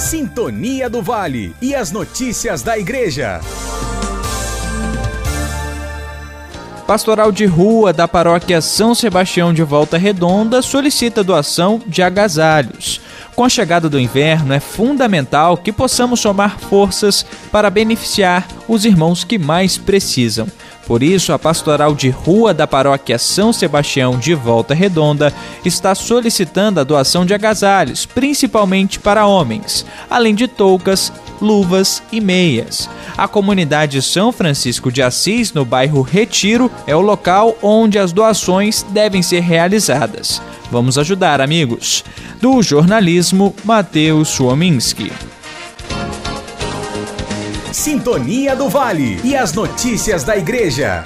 Sintonia do Vale e as notícias da Igreja. Pastoral de Rua da Paróquia São Sebastião de Volta Redonda solicita doação de agasalhos. Com a chegada do inverno, é fundamental que possamos somar forças para beneficiar os irmãos que mais precisam. Por isso, a Pastoral de Rua da Paróquia São Sebastião de Volta Redonda está solicitando a doação de agasalhos, principalmente para homens, além de toucas, luvas e meias. A comunidade São Francisco de Assis, no bairro Retiro, é o local onde as doações devem ser realizadas. Vamos ajudar, amigos. Do jornalismo, Matheus Suominski. Sintonia do Vale e as notícias da Igreja.